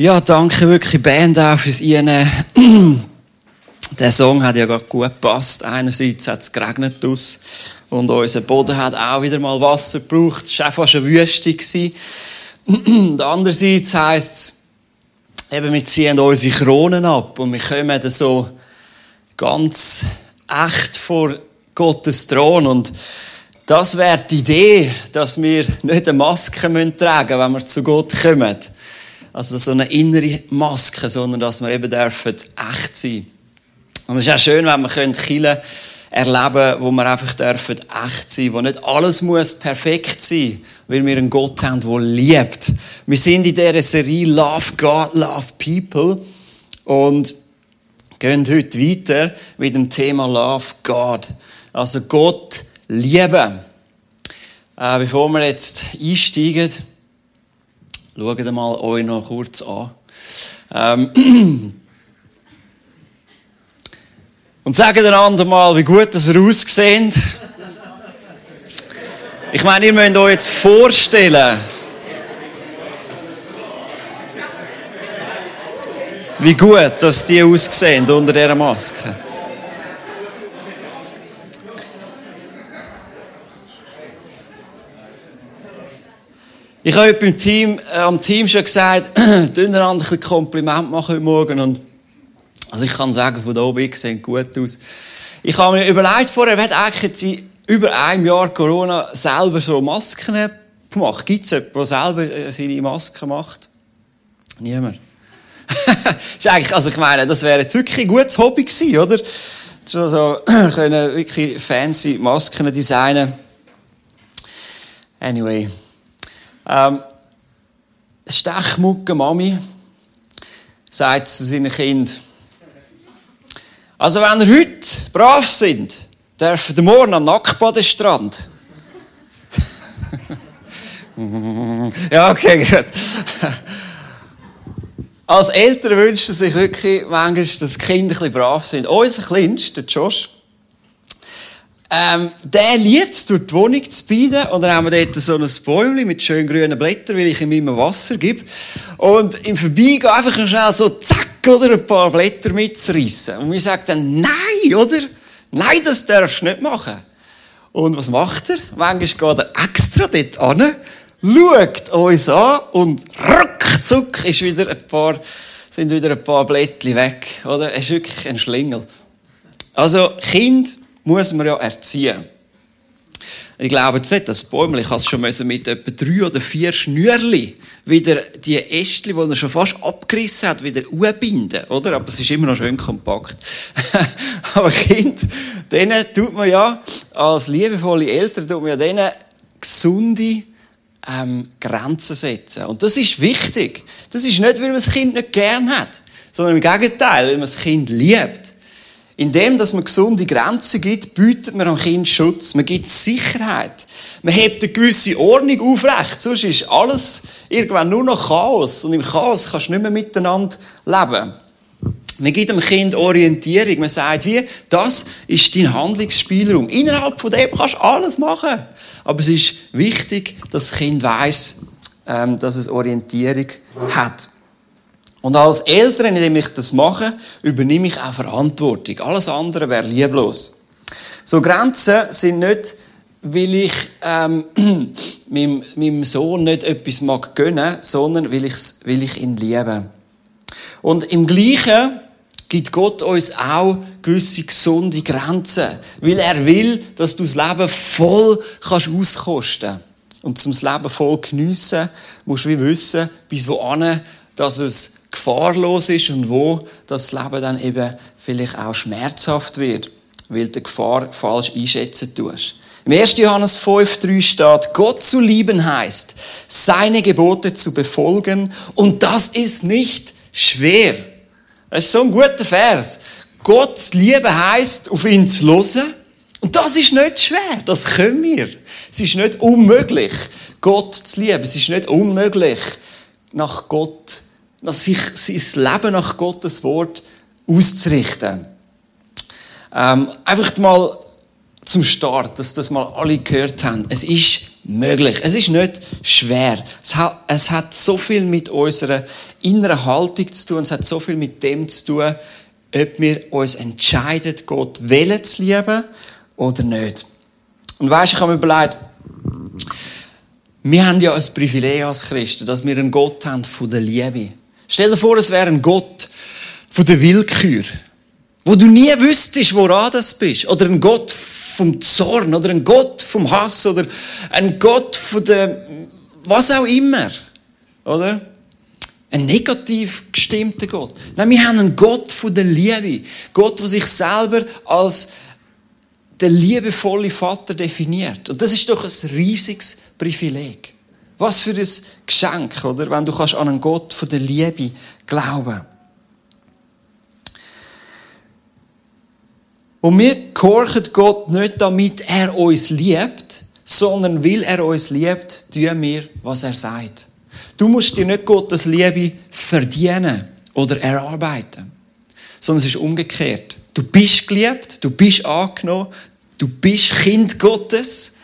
Ja, danke wirklich Band auch fürs Einnehmen. Der Song hat ja gerade gut gepasst. Einerseits hat es geregnet aus und unser Boden hat auch wieder mal Wasser gebraucht. Es war fast eine Wüste. Und andererseits heisst es, eben, wir ziehen unsere Kronen ab und wir kommen so ganz echt vor Gottes Thron. Und das wäre die Idee, dass wir nicht eine Maske tragen müssen, wenn wir zu Gott kommen. Also so eine innere Maske, sondern dass wir eben dürfen echt sein. Und es ist auch schön, wenn wir Kirche erleben können, wo wir einfach dürfen echt sein, wo nicht alles muss perfekt sein, weil wir einen Gott haben, der liebt. Wir sind in dieser Serie Love God, Love People und gehen heute weiter mit dem Thema Love God. Also Gott lieben. Äh, bevor wir jetzt einsteigen, Schaut mal euch noch kurz an. Ähm, und sagt einander mal, wie gut das ihr aussieht. Ich meine, ihr müsst euch jetzt vorstellen, wie gut dass die aussehen unter dieser Maske. Ich habe beim Team, äh, am Team schon gesagt, einander ein Kompliment machen heute Morgen. Und, also ich kann sagen, von da oben, ich sehe gut aus. Ich habe mir überlegt vorher, wer hat eigentlich über einem Jahr Corona selber so Masken gemacht? Gibt es jemanden, der selber äh, seine Masken macht? Niemand. ist eigentlich, also ich meine, das wäre jetzt wirklich ein gutes Hobby gewesen, oder? So, so können wirklich fancy Masken designen. Anyway. Ähm, Stechmucke Mami sagt zu seinen Kind: Also, wenn ihr heute brav sind, dürft ihr morgen am Nacktbadestrand. ja, okay, gut. Als Eltern wünschen sich wirklich manchmal, dass die Kinder ein bisschen brav sind. Unser Kleinster, Josh, ähm, der liebt es, durch die Wohnung zu beiden. Und dann haben wir dort so ein Bäumchen mit schön grünen Blättern, weil ich ihm immer Wasser gebe. Und im Vorbeigehen einfach schnell so zack, oder ein paar Blätter mitzureissen. Und wir sagen dann, nein, oder? Nein, das darfst du nicht machen. Und was macht er? Manchmal geht er extra dort an, schaut uns an und ruckzuck ist wieder ein paar, sind wieder ein paar Blättchen weg, oder? Er ist wirklich ein Schlingel. Also, Kind, muss man ja erziehen. Ich glaube jetzt nicht, das Bäumchen kann schon mit etwa drei oder vier Schnürli wieder die Ästchen, die er schon fast abgerissen hat, wieder umbinden, oder? Aber es ist immer noch schön kompakt. Aber Kind, denen tut man ja, als liebevolle Eltern, tut man ja denen gesunde ähm, Grenzen setzen. Und das ist wichtig. Das ist nicht, weil man das Kind nicht gern hat, sondern im Gegenteil, weil man das Kind liebt. Indem, dass man gesunde Grenzen gibt, bietet man am Kind Schutz. Man gibt Sicherheit. Man hebt eine gewisse Ordnung aufrecht. Sonst ist alles irgendwann nur noch Chaos. Und im Chaos kannst du nicht mehr miteinander leben. Man gibt dem Kind Orientierung. Man sagt, wie, das ist dein Handlungsspielraum. Innerhalb von dem kannst du alles machen. Aber es ist wichtig, dass das Kind weiß, ähm, dass es Orientierung hat. Und als Eltern, indem ich das mache, übernehme ich auch Verantwortung. Alles andere wäre lieblos. So Grenzen sind nicht, weil ich ähm, meinem, meinem Sohn nicht etwas mag gönnen, sondern weil, ich's, weil ich ihn liebe. Und im Gleichen gibt Gott uns auch gewisse gesunde Grenzen, weil er will, dass du das Leben voll kannst auskosten und zum Leben voll geniessen musst du wie wissen, bis wohin, dass es gefahrlos ist und wo das Leben dann eben vielleicht auch schmerzhaft wird, weil du die Gefahr falsch einschätzen tust. Im 1. Johannes 5,3 steht, Gott zu lieben heißt, seine Gebote zu befolgen und das ist nicht schwer. Das ist so ein guter Vers. Gott zu lieben heißt, auf ihn zu hören und das ist nicht schwer, das können wir. Es ist nicht unmöglich, Gott zu lieben. Es ist nicht unmöglich, nach Gott sich sein Leben nach Gottes Wort auszurichten. Ähm, einfach mal zum Start, dass das mal alle gehört haben. Es ist möglich. Es ist nicht schwer. Es hat, es hat so viel mit unserer inneren Haltung zu tun. Es hat so viel mit dem zu tun, ob wir uns entscheiden, Gott wählen zu lieben oder nicht. Und weisst, ich habe mir überlegt, wir haben ja ein Privileg als Christen, dass wir einen Gott haben von der Liebe. Stell dir vor, es wäre ein Gott von der Willkür. Wo du nie wüsstest, woran das bist. Oder ein Gott vom Zorn. Oder ein Gott vom Hass. Oder ein Gott von der, was auch immer. Oder? Ein negativ gestimmter Gott. Nein, wir haben einen Gott von der Liebe. Gott, der sich selber als der liebevolle Vater definiert. Und das ist doch ein riesiges Privileg. Was für ein Geschenk, oder? Wenn du kannst an einen Gott von der Liebe glauben. Und wir gehorchen Gott nicht, damit er uns liebt, sondern weil er uns liebt, tun wir, was er sagt. Du musst dir nicht Gottes Liebe verdienen oder erarbeiten, sondern es ist umgekehrt. Du bist geliebt, du bist angenommen, du bist Kind Gottes,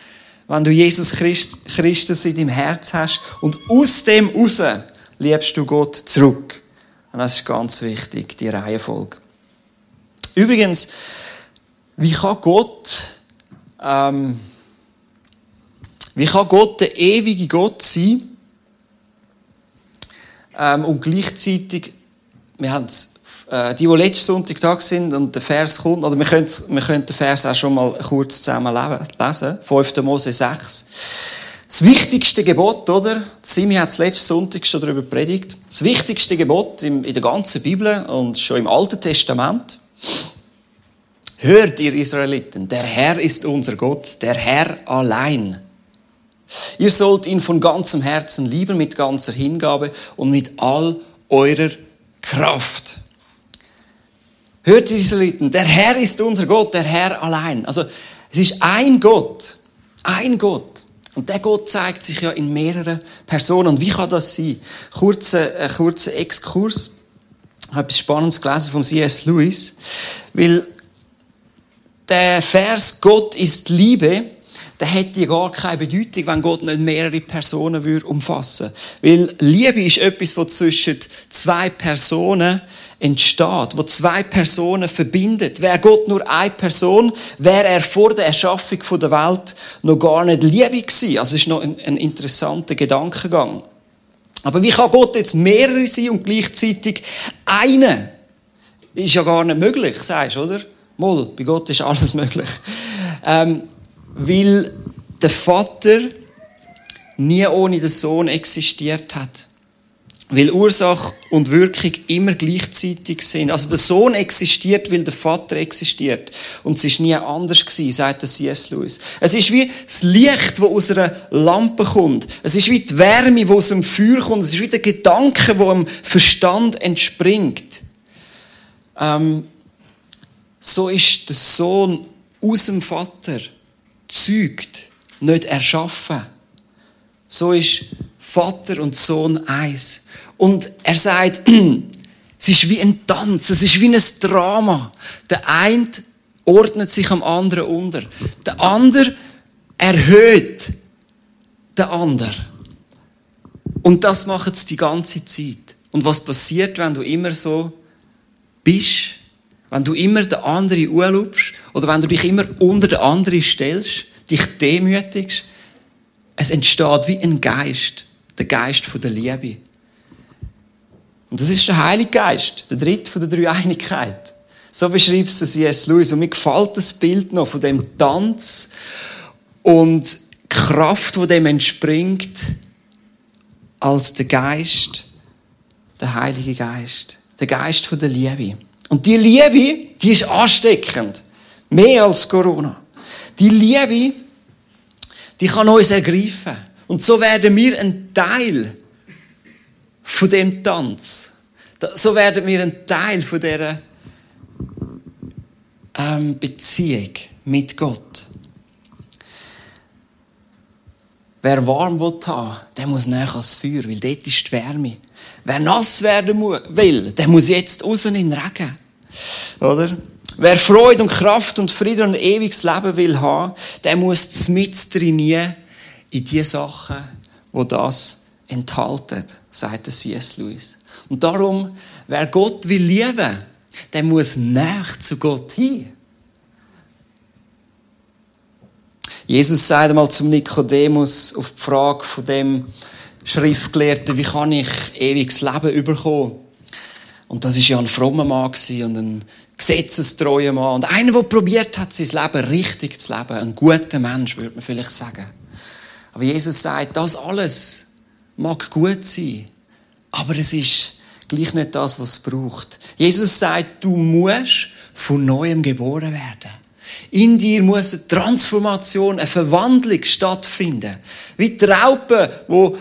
wenn du Jesus Christ, Christus in deinem Herz hast und aus dem raus liebst du Gott zurück. Und das ist ganz wichtig, die Reihenfolge. Übrigens, wie kann Gott, ähm, wie kann Gott der ewige Gott sein ähm, und gleichzeitig, wir haben äh, die, die letzten Sonntag da sind und der Vers kommt, oder wir können, wir können den Vers auch schon mal kurz zusammen lesen, 5. Mose 6. Das wichtigste Gebot, oder? Simi hat es letzten Sonntag schon darüber predigt. Das wichtigste Gebot in der ganzen Bibel und schon im Alten Testament. Hört ihr Israeliten, der Herr ist unser Gott, der Herr allein. Ihr sollt ihn von ganzem Herzen lieben, mit ganzer Hingabe und mit all eurer Kraft. Hört ihr Israeliten, der Herr ist unser Gott, der Herr allein. Also es ist ein Gott, ein Gott. Und der Gott zeigt sich ja in mehreren Personen. Und wie kann das sein? Kurzer, ein kurzer Exkurs. Ich habe etwas Spannendes gelesen vom C.S. Lewis. Weil der Vers Gott ist Liebe, der hätte gar keine Bedeutung, wenn Gott nicht mehrere Personen umfassen würde. Weil Liebe ist etwas, was zwischen zwei Personen entsteht, wo zwei Personen verbindet. Wäre Gott nur eine Person, wäre er vor der Erschaffung der Welt noch gar nicht Liebe gewesen. Also ist noch ein, ein interessanter Gedankengang. Aber wie kann Gott jetzt mehrere sein und gleichzeitig eine? Ist ja gar nicht möglich, sagst du, oder? Moll, bei Gott ist alles möglich. Ähm, weil der Vater nie ohne den Sohn existiert hat. Weil Ursache und Wirkung immer gleichzeitig sind. Also der Sohn existiert, weil der Vater existiert. Und es ist nie anders gewesen, sagt der C.S. Lewis. Es ist wie das Licht, das aus einer Lampe kommt. Es ist wie die Wärme, die aus dem Feuer kommt. Es ist wie der Gedanke, der dem Verstand entspringt. Ähm, so ist der Sohn aus dem Vater zeugt, nicht erschaffen. So ist Vater und Sohn eins. Und er sagt, es ist wie ein Tanz, es ist wie ein Drama. Der eine ordnet sich am anderen unter. Der andere erhöht den anderen. Und das macht es die ganze Zeit. Und was passiert, wenn du immer so bist? Wenn du immer den anderen anlupfst oder wenn du dich immer unter den anderen stellst, dich demütigst, es entsteht wie ein Geist, der Geist der Liebe. Und das ist der Heilige Geist, der dritte von der Dreieinigkeit. So beschreibt es C.S. Lewis. Und mir gefällt das Bild noch von dem Tanz und die Kraft, die dem entspringt, als der Geist, der Heilige Geist, der Geist der Liebe. Und die Liebe, die ist ansteckend. Mehr als Corona. Die Liebe, die kann uns ergreifen. Und so werden wir ein Teil von dem Tanz. So werden wir ein Teil von dieser ähm, Beziehung mit Gott. Wer warm will haben, der muss näher ans Feuer, weil dort ist die Wärme. Wer nass werden will, der muss jetzt raus in den Regen. Oder? Wer Freude und Kraft und Frieden und ewiges Leben will haben, der muss mit trainieren in die Sachen, wo das enthalten, sagt C.S. Lewis. Und darum, wer Gott will lieben, der muss näher zu Gott hin. Jesus sagt einmal zum Nikodemus auf die Frage von dem Schriftgelehrten, wie kann ich ewiges Leben bekommen? Und das ist ja ein frommer Mann und ein gesetzestreuer Mann und einer, der probiert hat, sein Leben richtig zu leben. Ein guter Mensch, würde man vielleicht sagen. Aber Jesus sagt, das alles mag gut sein, aber es ist gleich nicht das, was es braucht. Jesus sagt, du musst von neuem geboren werden. In dir muss eine Transformation, eine Verwandlung stattfinden. Wie die Raupe, wo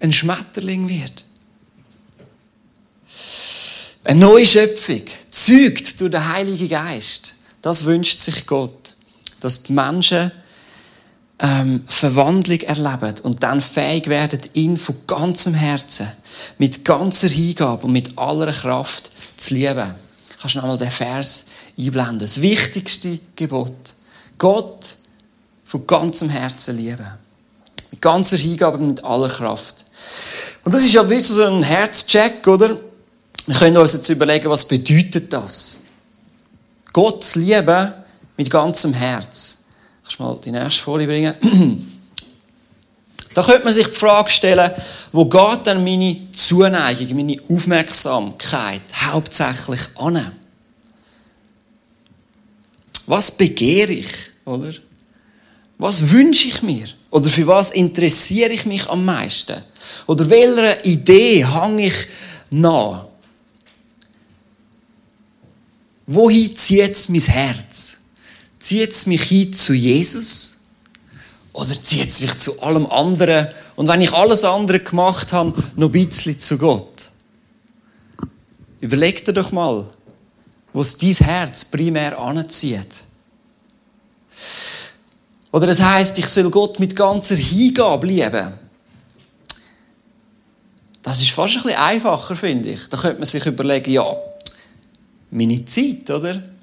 ein Schmetterling wird. Eine neue Schöpfung, zeugt durch den Heiligen Geist. Das wünscht sich Gott. Dass die Menschen ähm, Verwandlung erleben und dann fähig werden, ihn von ganzem Herzen, mit ganzer Hingabe und mit aller Kraft zu lieben. Kannst du nochmal den Vers einblenden? Das wichtigste Gebot. Gott von ganzem Herzen lieben. Mit ganzer Hingabe und mit aller Kraft. Und das ist halt wie so ein Herzcheck, oder? Wir können uns jetzt überlegen, was bedeutet das? Gott zu lieben mit ganzem Herz. Kannst du mal die nächste Folie bringen? Da könnte man sich die Frage stellen, wo geht denn meine Zuneigung, meine Aufmerksamkeit hauptsächlich an? Was begehre ich, oder? Was wünsche ich mir? Oder für was interessiere ich mich am meisten? Oder welcher Idee hänge ich nach? Wohin zieht es mein Herz? Zieht es mich hin zu Jesus? Oder zieht es mich zu allem anderen? Und wenn ich alles andere gemacht habe, noch ein bisschen zu Gott? Überleg dir doch mal, wo es dein Herz primär anzieht. Oder es heißt, ich soll Gott mit ganzer Hingabe lieben. Das ist fast ein bisschen einfacher, finde ich. Da könnte man sich überlegen, ja, meine Zeit, oder?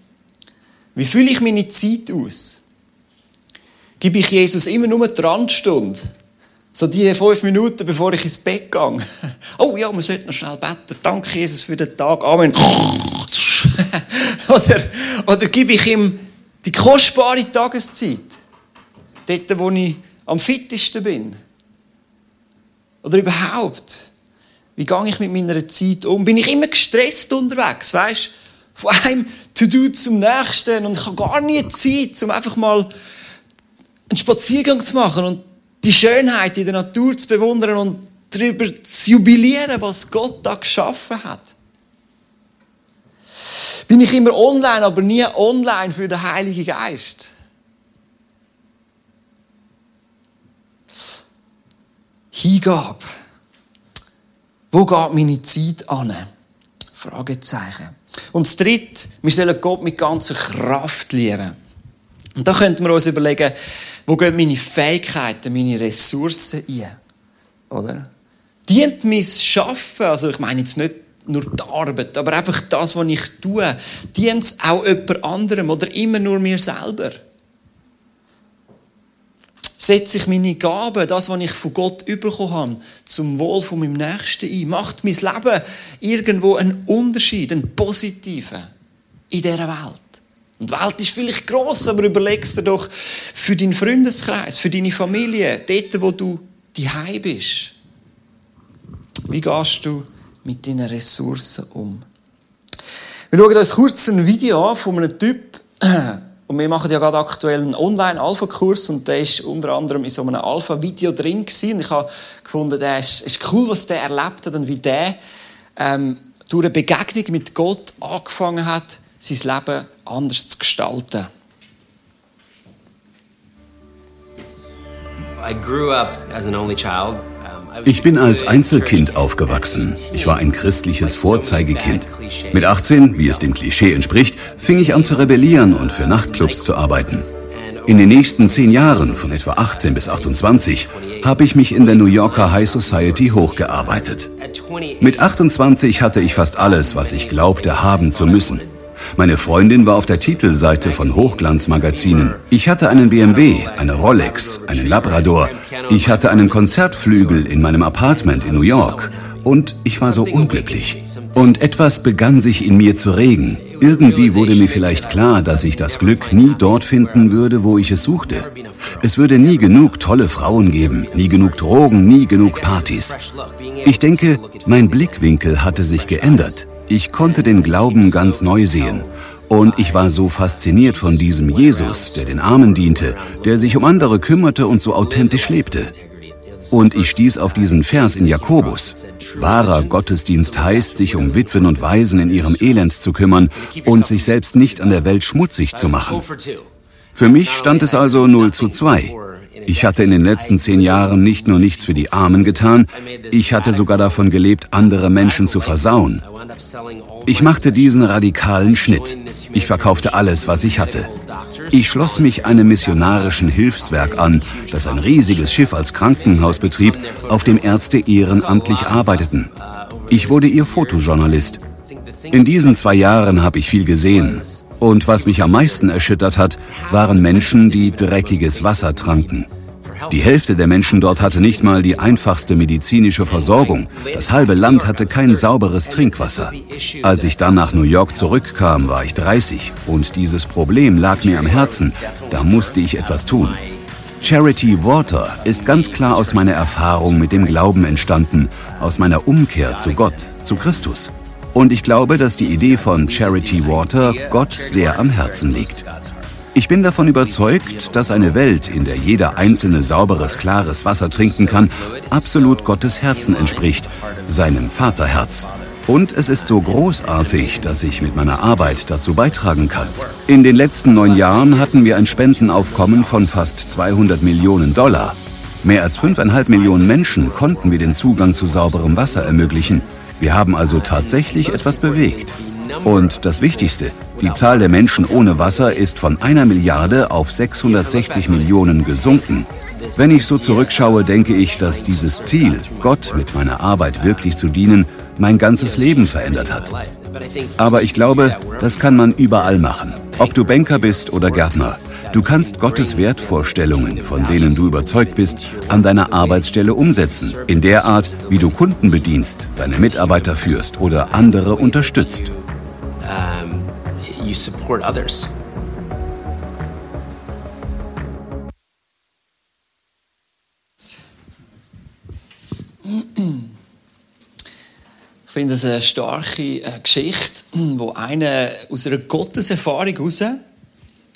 Wie fühle ich meine Zeit aus? Gebe ich Jesus immer nur die Randstunde? So die fünf Minuten, bevor ich ins Bett gehe. Oh ja, man sollte noch schnell beten. Danke, Jesus, für den Tag. Amen. oder, oder gebe ich ihm die kostbare Tageszeit? Dort, wo ich am fittesten bin? Oder überhaupt? Wie gehe ich mit meiner Zeit um? Bin ich immer gestresst unterwegs, weißt? Von einem To-Do zum nächsten und ich habe gar nie Zeit, um einfach mal einen Spaziergang zu machen und die Schönheit in der Natur zu bewundern und darüber zu jubilieren, was Gott da geschaffen hat. Bin ich immer online, aber nie online für den Heiligen Geist? Hingabe. Wo geht meine Zeit an? Fragezeichen. Und das Dritte, wir sollen Gott mit ganzer Kraft lieben. Und da könnten wir uns überlegen, wo gehen meine Fähigkeiten, meine Ressourcen ein? Oder? Dient mein Schaffen, also ich meine jetzt nicht nur die Arbeit, aber einfach das, was ich tue, dient es auch jemand anderem oder immer nur mir selber? Setze ich meine Gaben, das, was ich von Gott bekommen habe, zum Wohl von meinem Nächsten ein? Macht mein Leben irgendwo einen Unterschied, einen positiven in dieser Welt? Und die Welt ist vielleicht gross, aber überleg dir doch für deinen Freundeskreis, für deine Familie, dort, wo du daheim bist. Wie gehst du mit deinen Ressourcen um? Wir schauen uns kurz ein Video an von einem Typ, und wir machen ja gerade aktuell einen Online-Alpha-Kurs und der ist unter anderem in so einem Alpha-Video drin gewesen. Und ich habe gefunden, der ist, ist cool, was der erlebt hat und wie der ähm, durch eine Begegnung mit Gott angefangen hat, sein Leben anders zu gestalten. I grew up as an only child. Ich bin als Einzelkind aufgewachsen. Ich war ein christliches Vorzeigekind. Mit 18, wie es dem Klischee entspricht, fing ich an zu rebellieren und für Nachtclubs zu arbeiten. In den nächsten zehn Jahren, von etwa 18 bis 28, habe ich mich in der New Yorker High Society hochgearbeitet. Mit 28 hatte ich fast alles, was ich glaubte haben zu müssen. Meine Freundin war auf der Titelseite von Hochglanzmagazinen. Ich hatte einen BMW, eine Rolex, einen Labrador. Ich hatte einen Konzertflügel in meinem Apartment in New York. Und ich war so unglücklich. Und etwas begann sich in mir zu regen. Irgendwie wurde mir vielleicht klar, dass ich das Glück nie dort finden würde, wo ich es suchte. Es würde nie genug tolle Frauen geben, nie genug Drogen, nie genug Partys. Ich denke, mein Blickwinkel hatte sich geändert. Ich konnte den Glauben ganz neu sehen. Und ich war so fasziniert von diesem Jesus, der den Armen diente, der sich um andere kümmerte und so authentisch lebte. Und ich stieß auf diesen Vers in Jakobus. Wahrer Gottesdienst heißt, sich um Witwen und Waisen in ihrem Elend zu kümmern und sich selbst nicht an der Welt schmutzig zu machen. Für mich stand es also 0 zu 2. Ich hatte in den letzten zehn Jahren nicht nur nichts für die Armen getan, ich hatte sogar davon gelebt, andere Menschen zu versauen. Ich machte diesen radikalen Schnitt. Ich verkaufte alles, was ich hatte. Ich schloss mich einem missionarischen Hilfswerk an, das ein riesiges Schiff als Krankenhaus betrieb, auf dem Ärzte ehrenamtlich arbeiteten. Ich wurde ihr Fotojournalist. In diesen zwei Jahren habe ich viel gesehen. Und was mich am meisten erschüttert hat, waren Menschen, die dreckiges Wasser tranken. Die Hälfte der Menschen dort hatte nicht mal die einfachste medizinische Versorgung. Das halbe Land hatte kein sauberes Trinkwasser. Als ich dann nach New York zurückkam, war ich 30 und dieses Problem lag mir am Herzen. Da musste ich etwas tun. Charity Water ist ganz klar aus meiner Erfahrung mit dem Glauben entstanden, aus meiner Umkehr zu Gott, zu Christus. Und ich glaube, dass die Idee von Charity Water Gott sehr am Herzen liegt. Ich bin davon überzeugt, dass eine Welt, in der jeder Einzelne sauberes, klares Wasser trinken kann, absolut Gottes Herzen entspricht, seinem Vaterherz. Und es ist so großartig, dass ich mit meiner Arbeit dazu beitragen kann. In den letzten neun Jahren hatten wir ein Spendenaufkommen von fast 200 Millionen Dollar. Mehr als 5,5 Millionen Menschen konnten wir den Zugang zu sauberem Wasser ermöglichen. Wir haben also tatsächlich etwas bewegt. Und das Wichtigste, die Zahl der Menschen ohne Wasser ist von einer Milliarde auf 660 Millionen gesunken. Wenn ich so zurückschaue, denke ich, dass dieses Ziel, Gott mit meiner Arbeit wirklich zu dienen, mein ganzes Leben verändert hat. Aber ich glaube, das kann man überall machen. Ob du Banker bist oder Gärtner. Du kannst Gottes Wertvorstellungen, von denen du überzeugt bist, an deiner Arbeitsstelle umsetzen, in der Art, wie du Kunden bedienst, deine Mitarbeiter führst oder andere unterstützt. You support others. Ich finde es eine starke äh, Geschichte, wo einer aus einer Gotteserfahrung heraus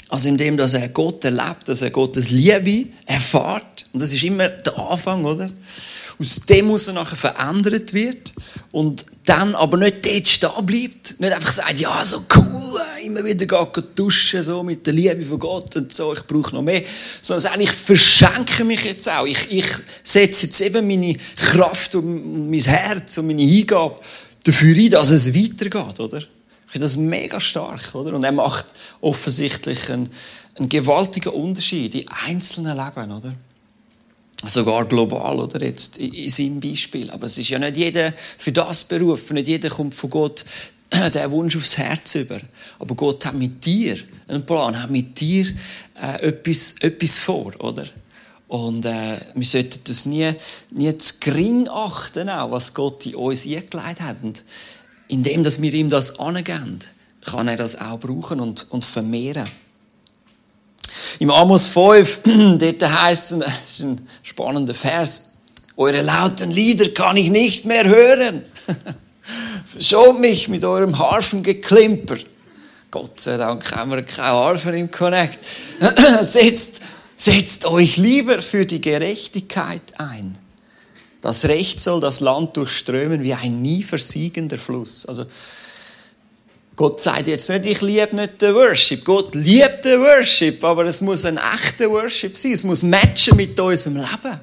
also indem dass er Gott erlebt, dass er Gottes Liebe erfahrt. Und das ist immer der Anfang, oder? Aus dem muss er nachher verändert wird. Und dann aber nicht dort stehen bleibt. Nicht einfach sagt, ja, so cool, immer wieder geht duschen, so mit der Liebe von Gott und so, ich brauche noch mehr. Sondern sagt, ich verschenke mich jetzt auch. Ich, ich setze jetzt eben meine Kraft und mein Herz und meine Hingabe dafür ein, dass es weitergeht, oder? Ich finde das mega stark, oder? Und er macht offensichtlich einen, einen gewaltigen Unterschied in einzelnen Leben, oder? Sogar global, oder? Jetzt in seinem Beispiel. Aber es ist ja nicht jeder für das berufen. Nicht jeder kommt von Gott der Wunsch aufs Herz über. Aber Gott hat mit dir einen Plan, hat mit dir äh, etwas, etwas vor, oder? Und äh, wir sollten das nie, nie zu gering achten, auch, was Gott in uns eingelegt hat. Und indem dass wir ihm das angeben, kann er das auch brauchen und, und vermehren. Im Amos 5, dort heißt es, das ist ein spannender Vers, eure lauten Lieder kann ich nicht mehr hören. Verschont mich mit eurem Harfengeklimper. Gott sei Dank haben wir keine Harfen im Connect. setzt, setzt euch lieber für die Gerechtigkeit ein. Das Recht soll das Land durchströmen wie ein nie versiegender Fluss. Also, Gott sagt jetzt nicht, ich liebe nicht den Worship. Gott liebt den Worship, aber es muss ein echter Worship sein. Es muss matchen mit unserem Leben.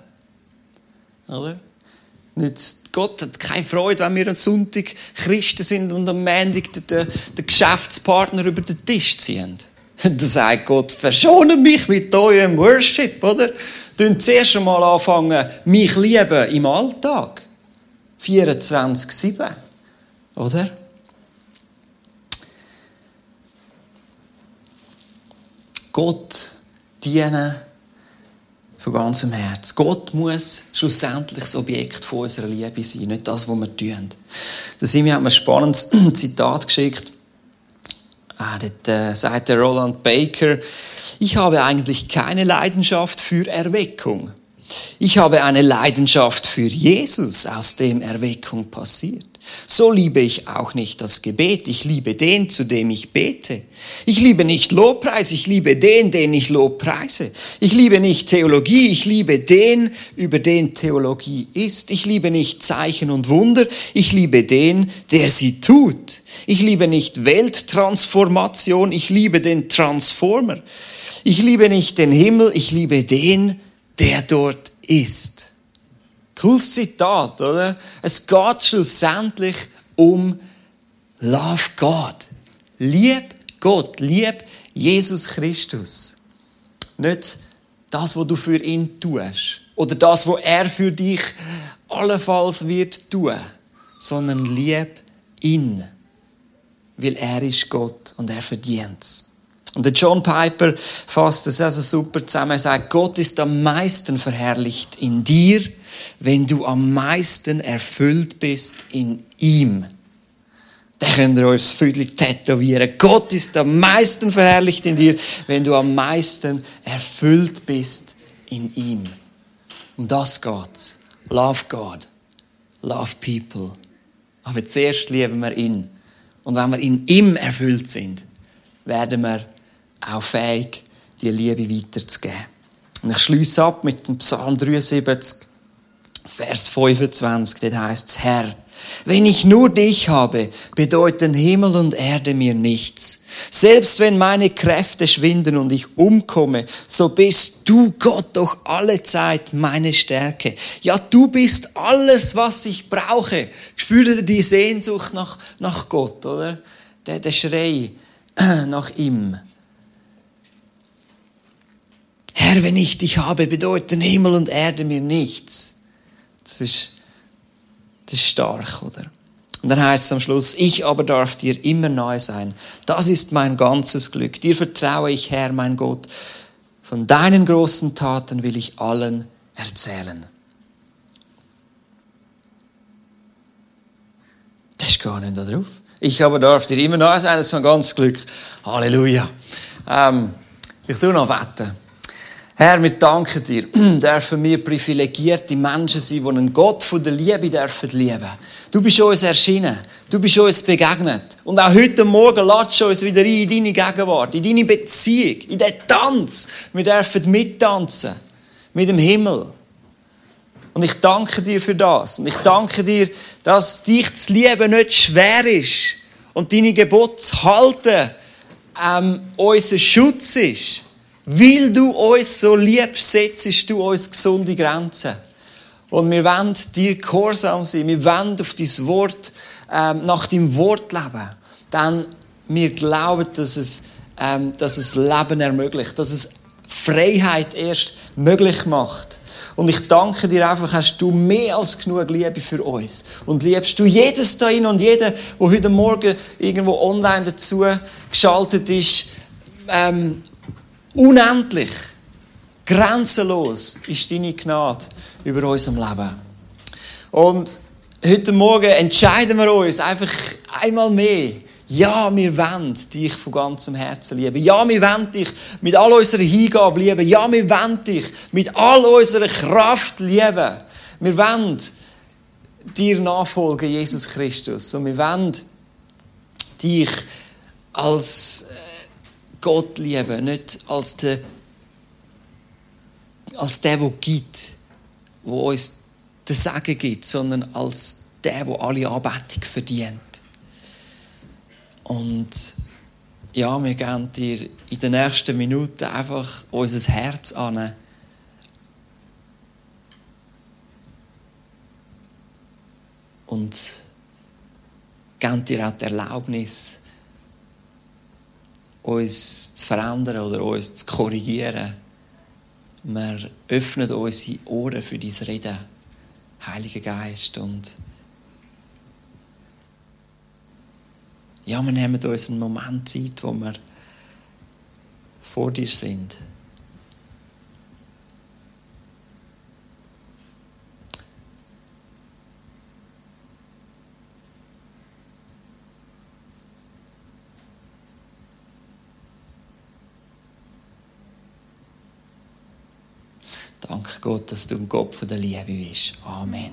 Oder? Nicht, Gott hat keine Freude, wenn wir am Sonntag Christen sind und am Montag den, den Geschäftspartner über den Tisch ziehen. Da sagt Gott, verschone mich mit eurem Worship, oder? Dann zuerst einmal anfangen, mich lieben im Alltag. 24-7. Oder? Gott dienen von ganzem Herzen. Gott muss schlussendlich das Objekt von unserer Liebe sein, nicht das, was wir tun. Der Simi hat mir ein spannendes Zitat geschickt Ah, dort äh, sagt der Roland Baker, ich habe eigentlich keine Leidenschaft für Erweckung. Ich habe eine Leidenschaft für Jesus, aus dem Erweckung passiert. So liebe ich auch nicht das Gebet. Ich liebe den, zu dem ich bete. Ich liebe nicht Lobpreis. Ich liebe den, den ich Lobpreise. Ich liebe nicht Theologie. Ich liebe den, über den Theologie ist. Ich liebe nicht Zeichen und Wunder. Ich liebe den, der sie tut. Ich liebe nicht Welttransformation. Ich liebe den Transformer. Ich liebe nicht den Himmel. Ich liebe den, der dort ist. Cooles Zitat, oder? Es geht schlussendlich um Love God. Lieb Gott, lieb Jesus Christus. Nicht das, was du für ihn tust. Oder das, was er für dich allenfalls wird tun. Sondern lieb ihn. Weil er ist Gott und er verdient es. Und der John Piper fasst das also super zusammen. Er sagt, Gott ist am meisten verherrlicht in dir, wenn du am meisten erfüllt bist in ihm. Da könnt ihr euch das Viertel tätowieren. Gott ist am meisten verherrlicht in dir, wenn du am meisten erfüllt bist in ihm. Um das geht's. Love God. Love people. Aber zuerst lieben wir ihn. Und wenn wir in ihm erfüllt sind, werden wir auch fähig, die Liebe weiterzugeben. Und ich schließe ab mit dem Psalm 73, Vers 25. Dort heißt es, Herr, wenn ich nur dich habe, bedeuten Himmel und Erde mir nichts. Selbst wenn meine Kräfte schwinden und ich umkomme, so bist du Gott doch alle Zeit meine Stärke. Ja, du bist alles, was ich brauche. Spürt ihr die Sehnsucht nach, nach Gott, oder? Der, der Schrei nach ihm. Herr, wenn ich dich habe, bedeuten Himmel und Erde mir nichts. Das ist, das ist stark, oder? Und dann heißt es am Schluss, ich aber darf dir immer nahe sein. Das ist mein ganzes Glück. Dir vertraue ich, Herr, mein Gott. Von deinen großen Taten will ich allen erzählen. Das ist gar nicht da drauf. Ich aber darf dir immer nahe sein, das ist mein ganzes Glück. Halleluja. Ähm, ich tue noch wetten. Herr, wir danken dir, dürfen wir privilegierte Menschen sein, die einen Gott von der Liebe dürfen lieben. Du bist uns erschienen, du bist uns begegnet. Und auch heute Morgen du uns wieder ein in deine Gegenwart, in deine Beziehung, in den Tanz. Wir dürfen mittanzen mit dem Himmel. Und ich danke dir für das. Und ich danke dir, dass dich zu lieben nicht schwer ist und deine Gebote zu halten ähm, unser Schutz ist. Weil du uns so liebst, setzt du uns gesunde Grenzen. Und wir wollen dir gehorsam sein. Wir wollen auf dein Wort, ähm, nach deinem Wort leben. Denn wir glauben, dass es, ähm, dass es Leben ermöglicht, dass es Freiheit erst möglich macht. Und ich danke dir einfach, hast du mehr als genug Liebe für uns. Und liebst du jedes da und jeden, der heute Morgen irgendwo online dazu geschaltet ist, ähm, Unendlich, grenzenlos ist deine Gnade über unserem Leben. Und heute Morgen entscheiden wir uns einfach einmal mehr, ja, wir wollen dich von ganzem Herzen lieben. Ja, wir wollen dich mit all unserer Hingabe lieben. Ja, wir wollen dich mit all unserer Kraft lieben. Wir wollen dir nachfolgen, Jesus Christus. Und wir wollen dich als Gott lieben, nicht als der, als der, der gibt, der uns den Segen gibt, sondern als der, der alle Anbetung verdient. Und ja, wir geben dir in den nächsten Minuten einfach unser Herz an. Und geben dir auch die Erlaubnis, uns zu verändern oder uns zu korrigieren. Wir öffnen unsere Ohren für dein Reden, Heiliger Geist. Und ja, wir nehmen uns einen Moment Zeit, wo wir vor dir sind. Danke Gott, dass du ein Gott der Liebe bist. Amen.